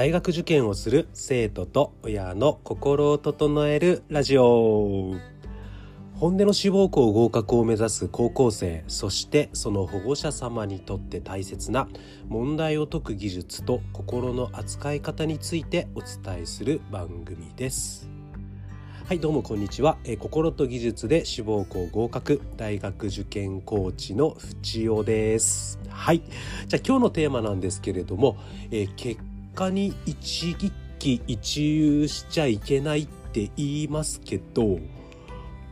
大学受験をする生徒と親の心を整えるラジオ。本音の志望校合格を目指す高校生そしてその保護者様にとって大切な問題を解く技術と心の扱い方についてお伝えする番組です。はいどうもこんにちは、え心と技術で志望校合格大学受験コーチの淵尾です。はい。じゃあ今日のテーマなんですけれども、えー、結果に一喜一憂しちゃいけないって言いますけど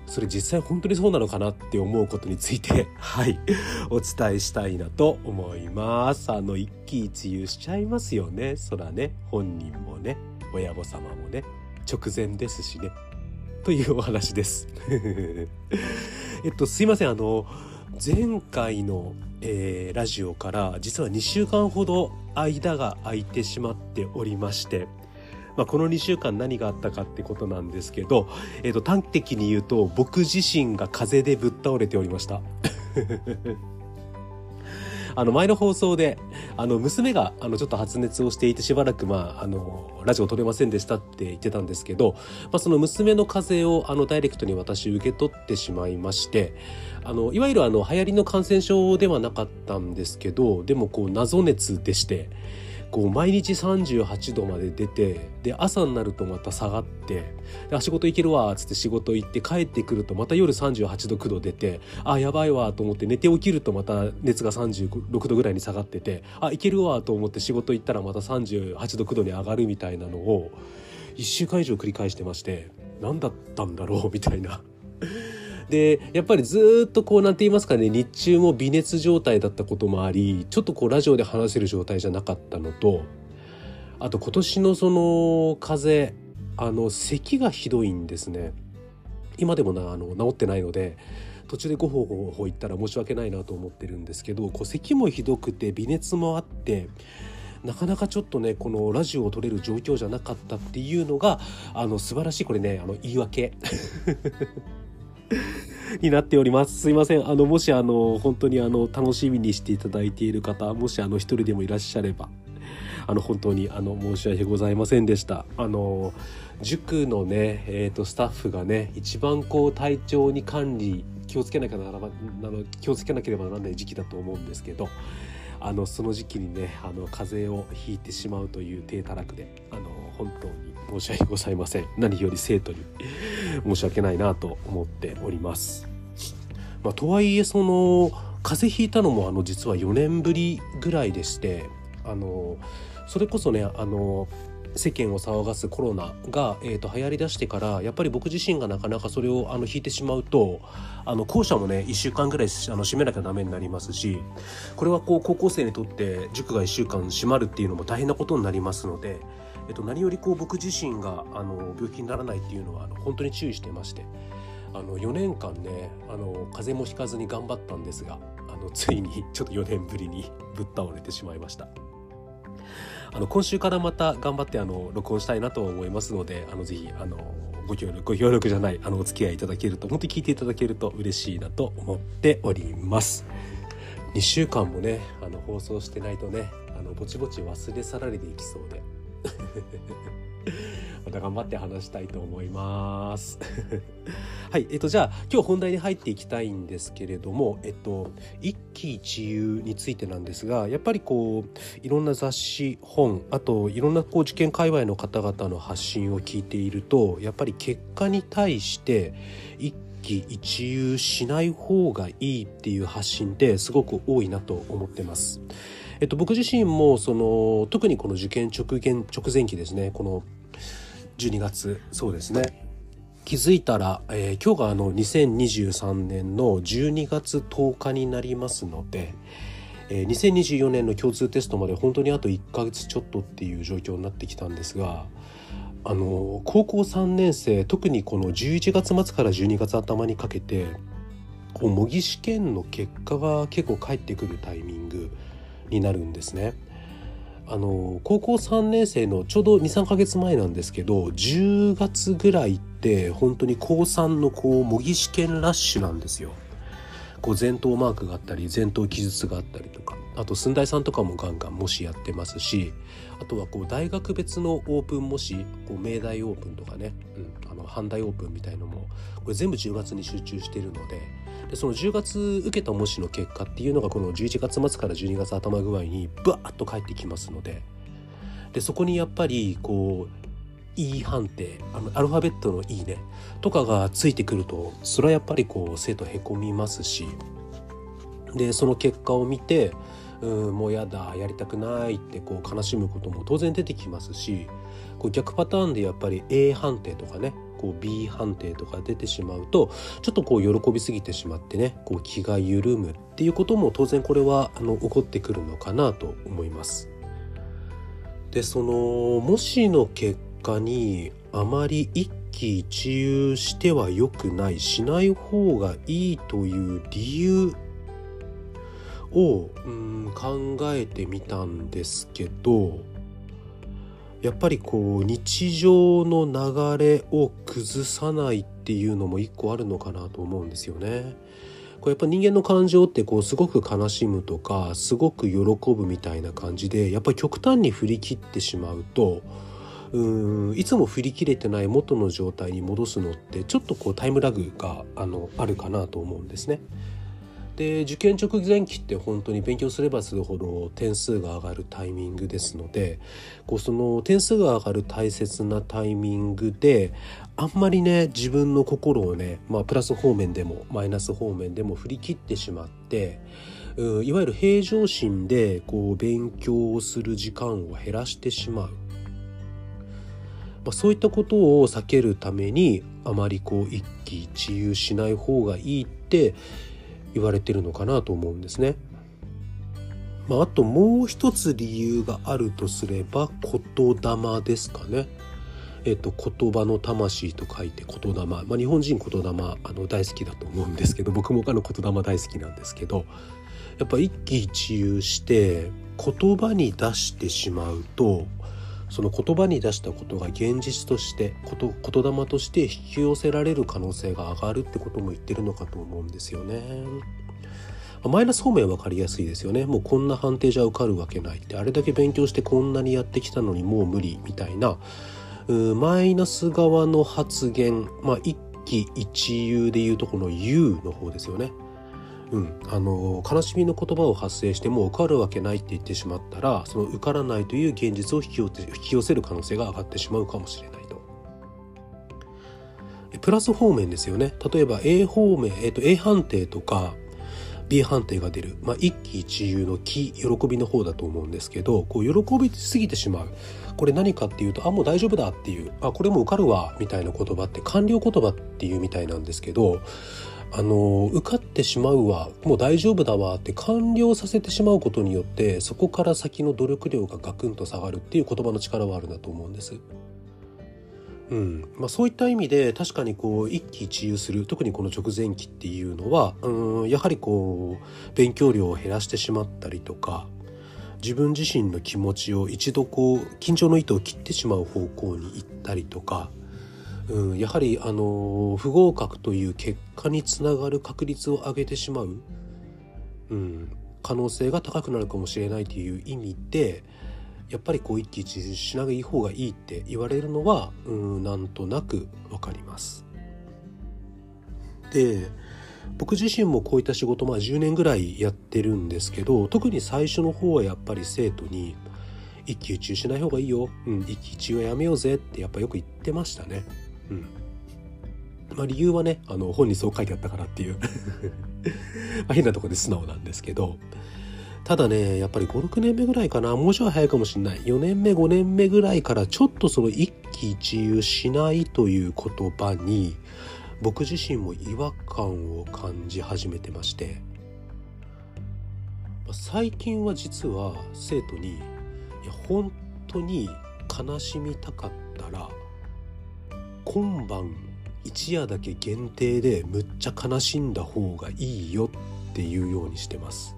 それ実際本当にそうなのかなって思うことについて はいお伝えしたいなと思います。あの一喜一憂しちゃいますよね。そらね本人もね親御様もね直前ですしね。というお話です。えっとすいません。あの前回の、えー、ラジオから実は2週間ほど間が空いてしまっておりまして、まあ、この2週間何があったかってことなんですけど、えー、と端的に言うと僕自身が風邪でぶっ倒れておりました。あの前の放送であの娘があのちょっと発熱をしていてしばらくまああのラジオ撮れませんでしたって言ってたんですけど、まあ、その娘の風邪をあのダイレクトに私受け取ってしまいましてあのいわゆるあの流行りの感染症ではなかったんですけどでもこう謎熱でして。こう毎日38度まで出てで朝になるとまた下がってで仕事行けるわっつって仕事行って帰ってくるとまた夜38度9度出てあやばいわと思って寝て起きるとまた熱が36度ぐらいに下がっててあいけるわと思って仕事行ったらまた38度9度に上がるみたいなのを1週間以上繰り返してまして何だったんだろうみたいな。でやっぱりずっとこうなんて言いますかね日中も微熱状態だったこともありちょっとこうラジオで話せる状態じゃなかったのとあと今年のその風邪あの咳がひどいんですね。今でもなあの治ってないので途中でごほごほ言ったら申し訳ないなと思ってるんですけどこう咳もひどくて微熱もあってなかなかちょっとねこのラジオを撮れる状況じゃなかったっていうのがあの素晴らしいこれねあの言い訳。になっております。すいません。あの、もしあの、本当にあの、楽しみにしていただいている方、もしあの、一人でもいらっしゃれば、あの、本当にあの、申し訳ございませんでした。あの、塾のね、えっ、ー、と、スタッフがね、一番こう、体調に管理、気をつけなきゃならな、あの、気をつけなければならない時期だと思うんですけど、あの、その時期にね、あの、風邪をひいてしまうという低たらくで、あの、本当に申し訳ございません。何より生徒に 申し訳ないなと思っております、まあ、とはいえその風邪ひいたのもあの実は4年ぶりぐらいでしてあのそれこそねあの世間を騒がすコロナが、えーと、流行りだしてからやっぱり僕自身がなかなかそれをあの引いてしまうとあの校舎もね1週間ぐらいあの閉めなきゃダメになりますしこれはこう高校生にとって塾が1週間閉まるっていうのも大変なことになりますのでえっと、何よりこう僕自身があの病気にならないっていうのはあの本当に注意してましてあの4年間ねあの風邪もひかずに頑張ったんですがあのついにちょっと4年ぶりにぶっ倒れてしまいました。あの今週からまた頑張ってあの録音したいなと思いますのであのぜひあのご協力ご協力じゃないあのお付き合いいただけると本当に聞いていただけると嬉しいなと思っております。2週間もねあの放送してないとねあのぼちぼち忘れ去られていきそうでまた頑張って話したいと思います はい、えっと、じゃあ今日本題に入っていきたいんですけれども、えっと、一喜一憂についてなんですがやっぱりこういろんな雑誌本あといろんなこう受験界隈の方々の発信を聞いているとやっぱり結果に対して一喜一憂しない方がいいっていう発信ってすごく多いなと思ってます。えっと、僕自身もその特にこの受験直前直前期ですねこの12月そうですね気づいたら、えー、今日があの2023年の12月10日になりますので、えー、2024年の共通テストまで本当にあと1ヶ月ちょっとっていう状況になってきたんですがあの高校3年生特にこの11月末から12月頭にかけてこう模擬試験の結果が結構返ってくるタイミングになるんですね。あの高校3年生のちょうど23ヶ月前なんですけど10月ぐらいって本当に高3のこう模擬試験ラッシュなんですよ。こう前頭マークがあったり前頭記述があったりとか。あと寸大さんとかもガンガン模試やってますしあとはこう大学別のオープン模試こう明大オープンとかね、うん、の阪大オープンみたいのもこれ全部10月に集中しているのででその10月受けた模試の結果っていうのがこの11月末から12月頭ぐらいにバーッと返ってきますのででそこにやっぱりこう E 判定あのアルファベットの E ねとかがついてくるとそれはやっぱりこう生徒へこみますしでその結果を見てうんもうやだやりたくないってこう悲しむことも当然出てきますしこう逆パターンでやっぱり A 判定とかねこう B 判定とか出てしまうとちょっとこう喜びすぎてしまってねこう気が緩むっていうことも当然これはあの起こってくるのかなと思います。でその模試の結果にあまり一喜一憂しては良くないしない方がいいという理由をうん考えてみたんですけどやっぱりこう日常の流れを崩さないっていうのも一個あるのかなと思うんですよね。こうやっぱ人間の感情ってこうすごく悲しむとかすごく喜ぶみたいな感じでやっぱり極端に振り切ってしまうとうんいつも振り切れてない元の状態に戻すのってちょっとこうタイムラグがあのあるかなと思うんですね。で受験直前期って本当に勉強すればするほど点数が上がるタイミングですのでこうその点数が上がる大切なタイミングであんまりね自分の心をね、まあ、プラス方面でもマイナス方面でも振り切ってしまってうんいわゆる平常心でこう勉強をする時間を減らしてしまう。まあ、そういったことを避けるためにあまりこう一喜一憂しない方がいいって言われてるのかなと思うんですね。まあ、あともう一つ理由があるとすれば言霊ですかね。えっと、言葉の魂と書いて言霊、まあ、日本人言霊あの大好きだと思うんですけど僕もあの言霊大好きなんですけどやっぱ一喜一憂して言葉に出してしまうとその言葉に出したことが現実として言霊として引き寄せられる可能性が上がるってことも言ってるのかと思うんですよね。マイナス方面分かりやすいですよね。もうこんな判定じゃ受かるわけないって、あれだけ勉強してこんなにやってきたのにもう無理みたいな、マイナス側の発言、まあ一喜一憂でいうとこの「憂」の方ですよね。うん、あの悲しみの言葉を発生しても受かるわけないって言ってしまったらその受からないという現実を引き寄引き寄せる可能性が上がってしまうかもしれないと。プラス方面ですよね。例えば A 方面、えー、と A 判定とか B 判定が出る、まあ、一喜一憂の喜喜びの方だと思うんですけどこう喜びすぎてしまう。これ何かっていうとあもう大丈夫だっていう。あこれも受かるわみたいな言葉って完了言葉っていうみたいなんですけどあの受かってしまうわもう大丈夫だわって完了させてしまうことによってそこから先の努力量がガクンと下がるっていう言葉の力はあるなと思うんです。うんまあ、そういった意味で確かにこう一喜一憂する特にこの直前期っていうのはうんやはりこう勉強量を減らしてしまったりとか自分自身の気持ちを一度こう緊張の糸を切ってしまう方向に行ったりとかうん、やはりあの不合格という結果につながる確率を上げてしまう、うん、可能性が高くなるかもしれないという意味でやっぱりこう一喜一憂しない方がいいって言われるのは、うん、なんとなくわかります。で僕自身もこういった仕事まあ10年ぐらいやってるんですけど特に最初の方はやっぱり生徒に一喜一憂しない方がいいよ、うん、一喜一憂はやめようぜってやっぱよく言ってましたね。うん。まあ、理由はねあの本にそう書いてあったからっていう。ま変なとこで素直なんですけど。ただねやっぱり56年目ぐらいかな。もうちょい早いかもしんない。4年目5年目ぐらいからちょっとその一喜一憂しないという言葉に僕自身も違和感を感じ始めてまして。最近は実は生徒に「いや本当に悲しみたかったら今晩一夜だけ限定でむっちゃ悲しんだ方がいいよっていうようにしてます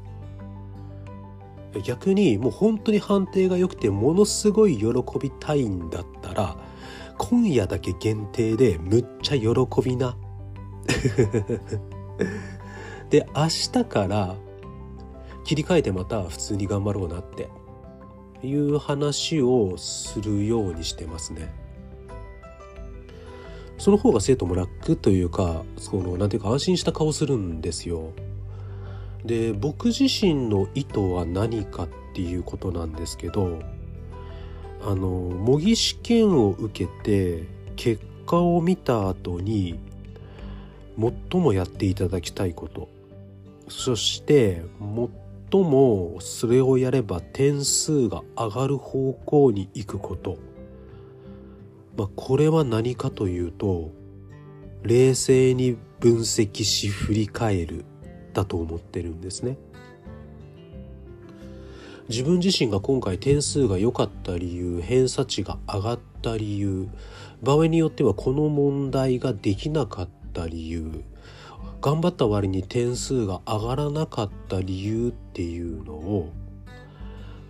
逆にもう本当に判定が良くてものすごい喜びたいんだったら今夜だけ限定でむっちゃ喜びな で明日から切り替えてまた普通に頑張ろうなっていう話をするようにしてますね。その方が生徒も楽というかそのなんていうか安心した顔するんですよ。で僕自身の意図は何かっていうことなんですけどあの模擬試験を受けて結果を見た後に最もやっていただきたいことそして最もそれをやれば点数が上がる方向に行くこと、まあ、これは何かというと冷静に分析し振り返るだと思ってるんですね。自分自身が今回点数が良かった理由偏差値が上がった理由場合によってはこの問題ができなかった理由頑張った割に点数が上がらなかった理由っていうのを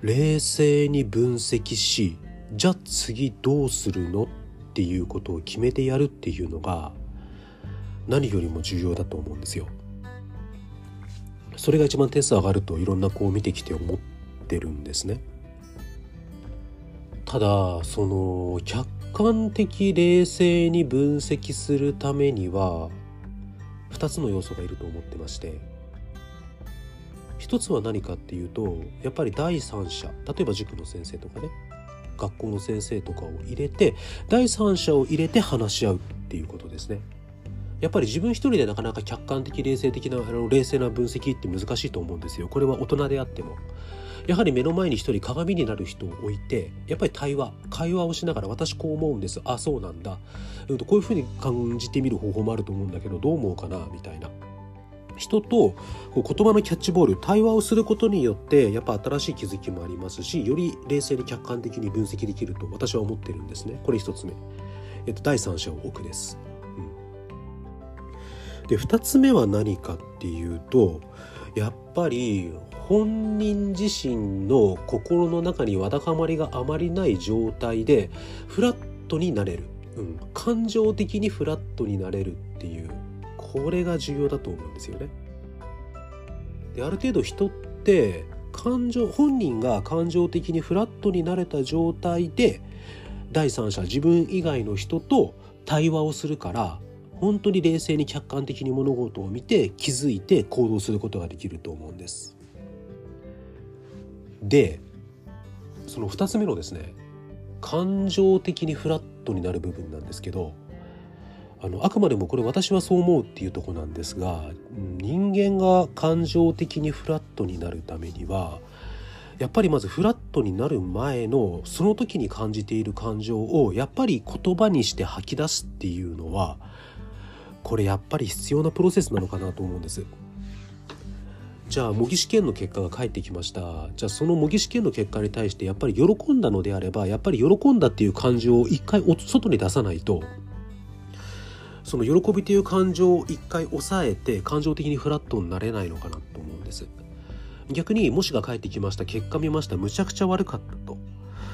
冷静に分析しじゃあ次どうするのっていうことを決めてやるっていうのが何よりも重要だと思うんですよ。それが一番点数上がるといろんな子を見てきて思ってるんですね。ただその客観的冷静に分析するためには2つの要素がいると思ってまして一つは何かっていうとやっぱり第三者例えば塾の先生とかね学校の先生とかを入れて第三者を入れて話し合うっていうことですね。やっぱり自分一人でなかなか客観的冷静的なあの冷静な分析って難しいと思うんですよ。これは大人であっても。やはり目の前に一人鏡になる人を置いてやっぱり対話会話をしながら私こう思うんですあそうなんだうんこういうふうに感じてみる方法もあると思うんだけどどう思うかなみたいな人とこう言葉のキャッチボール対話をすることによってやっぱ新しい気づきもありますしより冷静に客観的に分析できると私は思ってるんですね。これ一つ目、えっと、第三者を置くです、うん、で二つ目は何かっていうとやっぱり本人自身の心の中にわだかまりがあまりない状態でフラットになれる、うん、感情的にフラットになれるっていうこれが重要だと思うんですよね。である程度人って感情本人が感情的にフラットになれた状態で第三者自分以外の人と対話をするから本当に冷静に客観的に物事を見て気づいて行動することができると思うんです。でその2つ目のですね感情的にフラットになる部分なんですけどあのあくまでもこれ私はそう思うっていうとこなんですが人間が感情的にフラットになるためにはやっぱりまずフラットになる前のその時に感じている感情をやっぱり言葉にして吐き出すっていうのはこれやっぱり必要なプロセスなのかなと思うんです。じゃあ模擬試験の結果が返ってきましたじゃあその模擬試験の結果に対してやっぱり喜んだのであればやっぱり喜んだっていう感情を一回外に出さないとその喜びという感情を一回抑えて感情的にフラットになれないのかなと思うんです。逆にもしが返ってきました結果見ましたむちゃくちゃ悪かったと。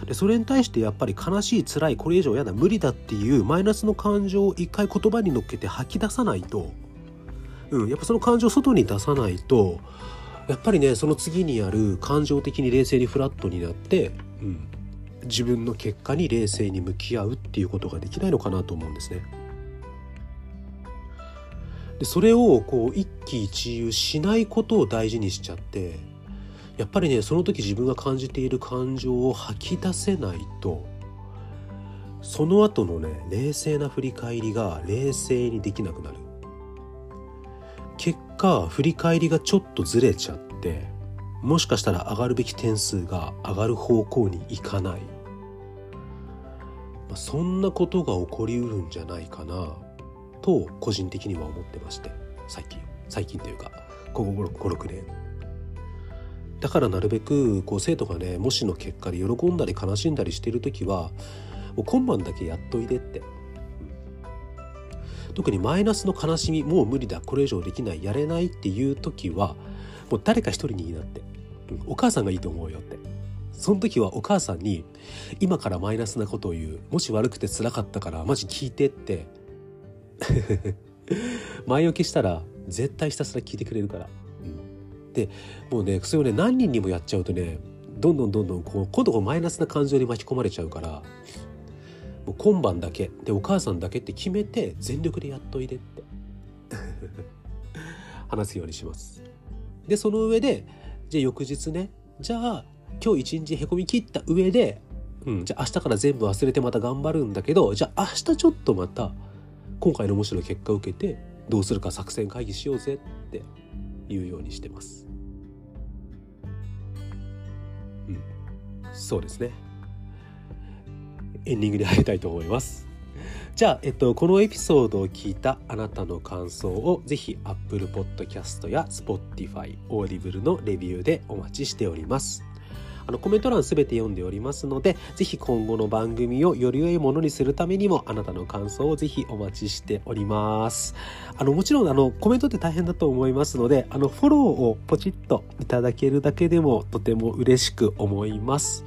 でそれに対してやっぱり悲しい辛いこれ以上やだ無理だっていうマイナスの感情を一回言葉に乗っけて吐き出さないと。うん、やっぱその感情を外に出さないとやっぱりねその次にある感情的に冷静にフラットになって、うん、自分の結果に冷静に向き合うっていうことができないのかなと思うんですね。でそれをこう一喜一憂しないことを大事にしちゃってやっぱりねその時自分が感じている感情を吐き出せないとその後のね冷静な振り返りが冷静にできなくなる。結果振り返りがちょっとずれちゃってもしかしたら上がるべき点数が上がる方向にいかない、まあ、そんなことが起こりうるんじゃないかなと個人的には思ってまして最近最近というかここ56年だからなるべくこう生徒がねもしの結果で喜んだり悲しんだりしてる時はもう今晩だけやっといでって。特にマイナスの悲しみもう無理だこれ以上できないやれないっていう時はもう誰か一人になって、お母さんがいいと思うよって。その時はお母さんに今からマイナスなことを言う。もし悪くて辛かったからマジ聞いてって 前置きしたら絶対ひたすら聞いてくれるから、うん、でもうねそれをね何人にもやっちゃうとねどんどんどんどんこう今度マイナスな感情に巻き込まれちゃうからもう今晩だけでお母さんだけって決めて全力でやっといでって。話すようにします。でその上でじゃあ翌日ねじゃあ今日一日へこみ切った上で、うん、じゃあ明日から全部忘れてまた頑張るんだけどじゃあ明日ちょっとまた今回の面白い結果を受けてどうするか作戦会議しようぜって言うようにしてます。うん。そうですね。エンディングに入りたいと思います。じゃあ、えっと、このエピソードを聞いたあなたの感想をぜひ Apple Podcast や Spotify、Audible のレビューでお待ちしております。あのコメント欄すべて読んでおりますので、ぜひ今後の番組をより良いものにするためにも、あなたの感想をぜひお待ちしております。あの、もちろん、あの、コメントって大変だと思いますので、あの、フォローをポチッといただけるだけでもとても嬉しく思います。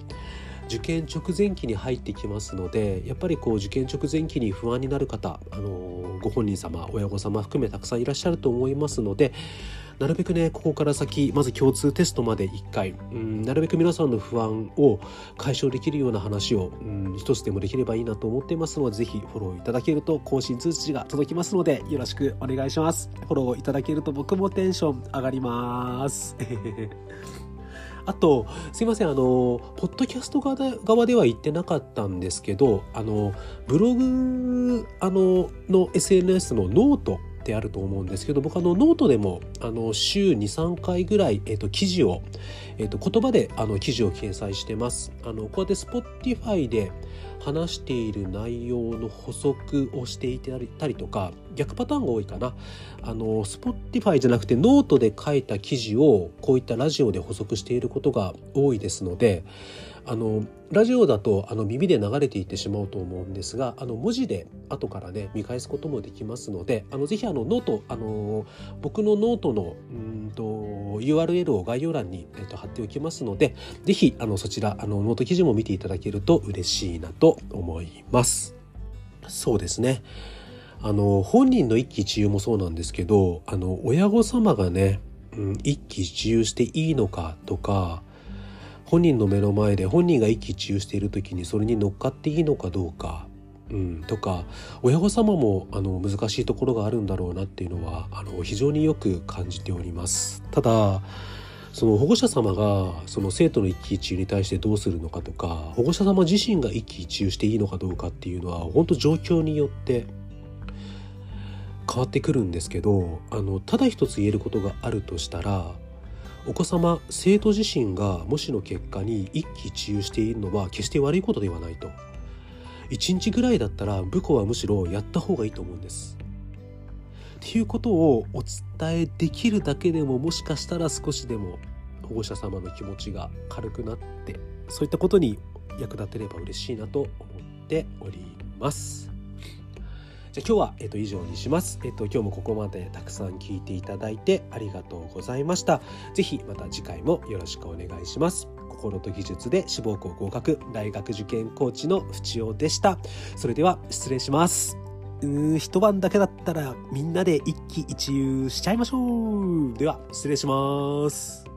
受験直前期に入ってきますのでやっぱりこう受験直前期に不安になる方、あのご本人様親御様含めたくさんいらっしゃると思いますのでなるべくねここから先まず共通テストまで1回。うんなるべく皆さんの不安を解消できるような話をうん一つでもできればいいなと思っていますのでぜひフォローいただけると更新通知が届きますのでよろしくお願いします。フォローいただけると僕もテンション上がります。あと、すいません、あの、ポッドキャスト側では言ってなかったんですけど、あの、ブログ、あの、の SNS のノートってあると思うんですけど僕あのノートでもあの週23回ぐらい、えーと、記事を、えーと、言葉であの記事を掲載してます。あのこうやって Spotify で話している内容の補足をしていたりとか逆パターンが多いかな。あの Spotify じゃなくてノートで書いた記事をこういったラジオで補足していることが多いですのであのラジオだとあの耳で流れていってしまうと思うんですがあの文字で後からね見返すこともできますのであのぜひあのノートあの僕のノートのうんと URL を概要欄に、えっと、貼っておきますのでぜひあのそちらあのノート記事も見ていただけると嬉しいなと思います。そうですねあの本人の一喜一憂もそうなんですけどあの親御様がね、うん、一喜一憂していいのかとか本人の目の前で本人が一喜一憂している時にそれに乗っかっていいのかどうか、うん、とか親御様もあの難しいところがあるんだろうなっていうのはあの非常によく感じております。ただその保護者様がその生徒の一喜一憂に対してどうするのかとか保護者様自身が一喜一憂していいのかどうかっていうのは本当状況によって変わってくるんですけどあのただ一つ言えることがあるとしたらお子様生徒自身が模試の結果に一喜一憂しているのは決して悪いことではないと。1日ぐらいだったら部下はむしろやった方がいいと思うんです。っていうことをお伝えできるだけでももしかしたら少しでも保護者様の気持ちが軽くなってそういったことに役立てれば嬉しいなと思っております。じゃ今日は、えっと、以上にします。えっと、今日もここまでたくさん聞いていただいてありがとうございました。ぜひまた次回もよろしくお願いします。心と技術で志望校合格大学受験コーチの淵尾でした。それでは失礼します。うーん、一晩だけだったらみんなで一喜一憂しちゃいましょう。では、失礼します。